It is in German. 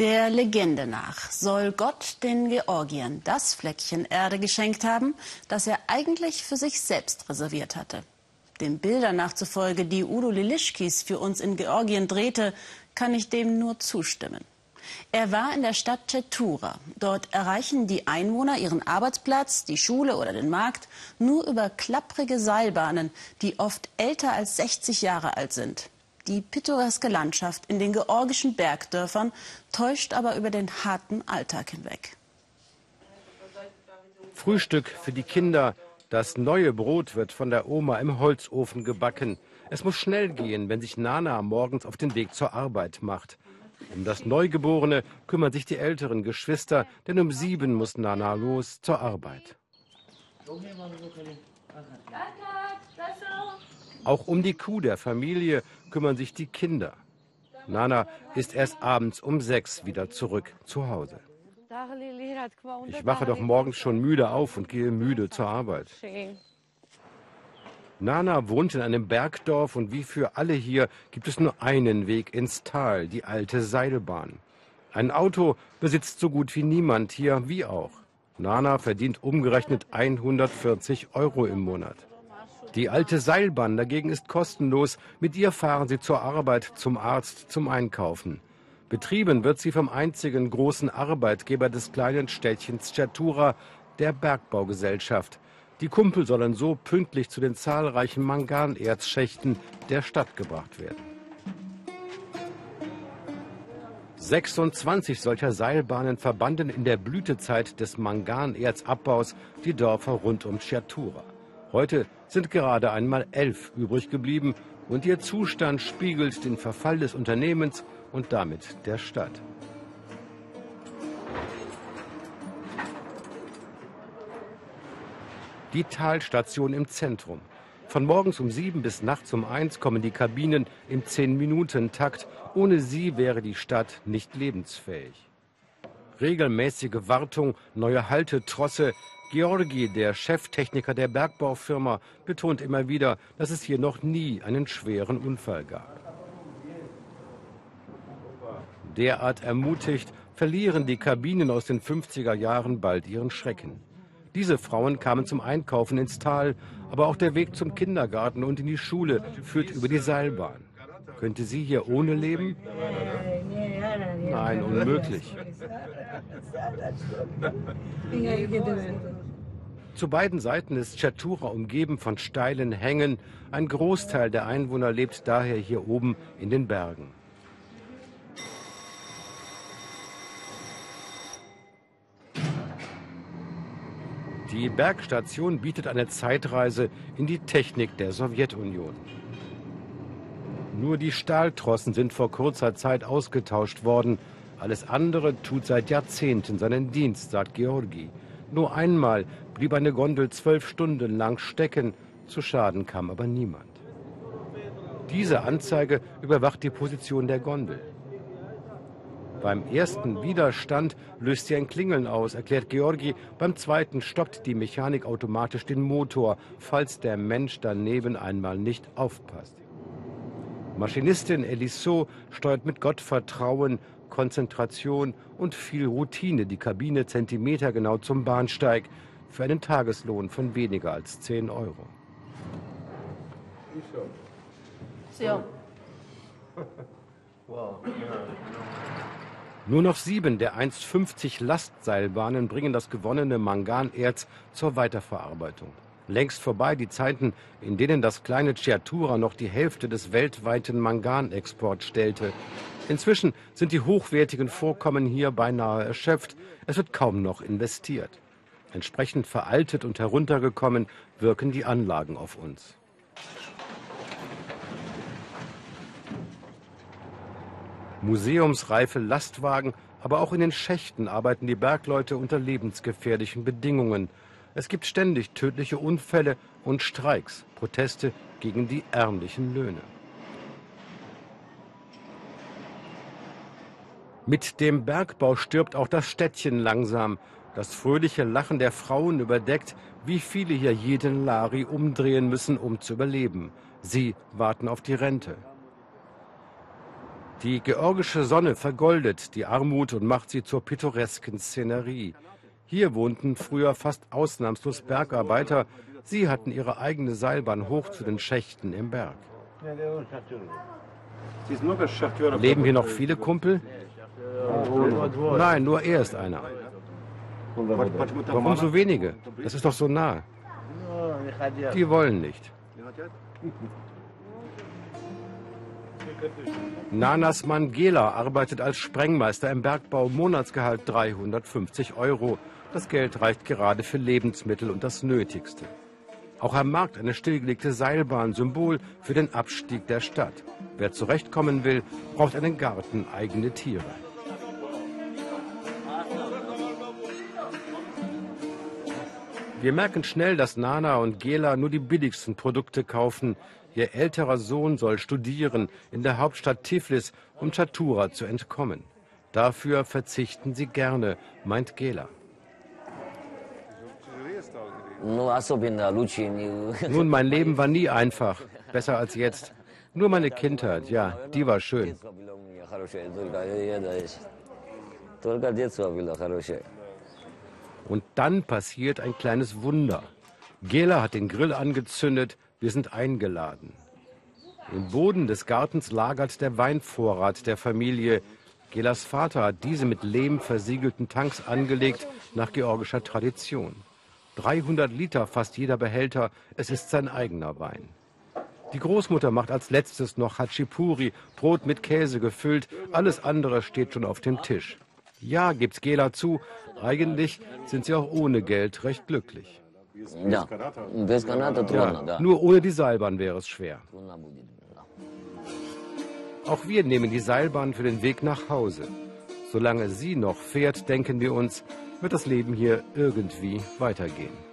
Der Legende nach soll Gott den Georgiern das Fleckchen Erde geschenkt haben, das er eigentlich für sich selbst reserviert hatte. Den Bildern nachzufolge, die Udo Lilischkis für uns in Georgien drehte, kann ich dem nur zustimmen. Er war in der Stadt Chetura. Dort erreichen die Einwohner ihren Arbeitsplatz, die Schule oder den Markt nur über klapprige Seilbahnen, die oft älter als 60 Jahre alt sind. Die pittoreske Landschaft in den georgischen Bergdörfern täuscht aber über den harten Alltag hinweg. Frühstück für die Kinder. Das neue Brot wird von der Oma im Holzofen gebacken. Es muss schnell gehen, wenn sich Nana morgens auf den Weg zur Arbeit macht. Um das Neugeborene kümmern sich die älteren Geschwister, denn um sieben muss Nana los zur Arbeit. Auch um die Kuh der Familie kümmern sich die Kinder. Nana ist erst abends um sechs wieder zurück zu Hause. Ich wache doch morgens schon müde auf und gehe müde zur Arbeit. Nana wohnt in einem Bergdorf und wie für alle hier gibt es nur einen Weg ins Tal, die alte Seilbahn. Ein Auto besitzt so gut wie niemand hier, wie auch. Nana verdient umgerechnet 140 Euro im Monat. Die alte Seilbahn dagegen ist kostenlos. Mit ihr fahren sie zur Arbeit, zum Arzt, zum Einkaufen. Betrieben wird sie vom einzigen großen Arbeitgeber des kleinen Städtchens Chatura, der Bergbaugesellschaft. Die Kumpel sollen so pünktlich zu den zahlreichen Manganerzschächten der Stadt gebracht werden. 26 solcher Seilbahnen verbanden in der Blütezeit des Manganerzabbaus die Dörfer rund um Chatura. Heute sind gerade einmal elf übrig geblieben und ihr Zustand spiegelt den Verfall des Unternehmens und damit der Stadt. Die Talstation im Zentrum. Von morgens um sieben bis nachts um eins kommen die Kabinen im Zehn-Minuten-Takt. Ohne sie wäre die Stadt nicht lebensfähig. Regelmäßige Wartung, neue Haltetrosse, Georgi, der Cheftechniker der Bergbaufirma, betont immer wieder, dass es hier noch nie einen schweren Unfall gab. Derart ermutigt, verlieren die Kabinen aus den 50er Jahren bald ihren Schrecken. Diese Frauen kamen zum Einkaufen ins Tal, aber auch der Weg zum Kindergarten und in die Schule führt über die Seilbahn. Könnte sie hier ohne leben? Nein, unmöglich. Zu beiden Seiten ist Chatura umgeben von steilen Hängen. Ein Großteil der Einwohner lebt daher hier oben in den Bergen. Die Bergstation bietet eine Zeitreise in die Technik der Sowjetunion. Nur die Stahltrossen sind vor kurzer Zeit ausgetauscht worden. Alles andere tut seit Jahrzehnten seinen Dienst, sagt Georgi. Nur einmal blieb eine Gondel zwölf Stunden lang stecken. Zu Schaden kam aber niemand. Diese Anzeige überwacht die Position der Gondel. Beim ersten Widerstand löst sie ein Klingeln aus, erklärt Georgi. Beim zweiten stoppt die Mechanik automatisch den Motor, falls der Mensch daneben einmal nicht aufpasst. Maschinistin Elisot steuert mit Gottvertrauen, Konzentration und viel Routine die Kabine zentimetergenau zum Bahnsteig für einen Tageslohn von weniger als 10 Euro. Nur noch sieben der einst 50 Lastseilbahnen bringen das gewonnene Manganerz zur Weiterverarbeitung. Längst vorbei die Zeiten, in denen das kleine Chiatura noch die Hälfte des weltweiten Manganexports stellte. Inzwischen sind die hochwertigen Vorkommen hier beinahe erschöpft. Es wird kaum noch investiert. Entsprechend veraltet und heruntergekommen wirken die Anlagen auf uns. Museumsreife Lastwagen, aber auch in den Schächten arbeiten die Bergleute unter lebensgefährlichen Bedingungen. Es gibt ständig tödliche Unfälle und Streiks, Proteste gegen die ärmlichen Löhne. Mit dem Bergbau stirbt auch das Städtchen langsam. Das fröhliche Lachen der Frauen überdeckt, wie viele hier jeden Lari umdrehen müssen, um zu überleben. Sie warten auf die Rente. Die georgische Sonne vergoldet die Armut und macht sie zur pittoresken Szenerie. Hier wohnten früher fast ausnahmslos Bergarbeiter. Sie hatten ihre eigene Seilbahn hoch zu den Schächten im Berg. Leben hier noch viele Kumpel? Nein, nur er ist einer. Warum so wenige? Das ist doch so nah. Die wollen nicht. Nanas Mangela arbeitet als Sprengmeister im Bergbau, Monatsgehalt 350 Euro. Das Geld reicht gerade für Lebensmittel und das Nötigste. Auch am Markt eine stillgelegte Seilbahn, Symbol für den Abstieg der Stadt. Wer zurechtkommen will, braucht einen Garten, eigene Tiere. Wir merken schnell, dass Nana und Gela nur die billigsten Produkte kaufen. Ihr älterer Sohn soll studieren in der Hauptstadt Tiflis, um Chatura zu entkommen. Dafür verzichten sie gerne, meint Gela. Nun, mein Leben war nie einfach, besser als jetzt. Nur meine Kindheit, ja, die war schön. Und dann passiert ein kleines Wunder. Gela hat den Grill angezündet, wir sind eingeladen. Im Boden des Gartens lagert der Weinvorrat der Familie. Gelas Vater hat diese mit Lehm versiegelten Tanks angelegt, nach georgischer Tradition. 300 Liter fast jeder Behälter, es ist sein eigener Wein. Die Großmutter macht als letztes noch Hachipuri, Brot mit Käse gefüllt, alles andere steht schon auf dem Tisch. Ja, gibt's Gela zu, eigentlich sind sie auch ohne Geld recht glücklich. Ja. ja. Nur ohne die Seilbahn wäre es schwer. Auch wir nehmen die Seilbahn für den Weg nach Hause. Solange sie noch fährt, denken wir uns, wird das Leben hier irgendwie weitergehen.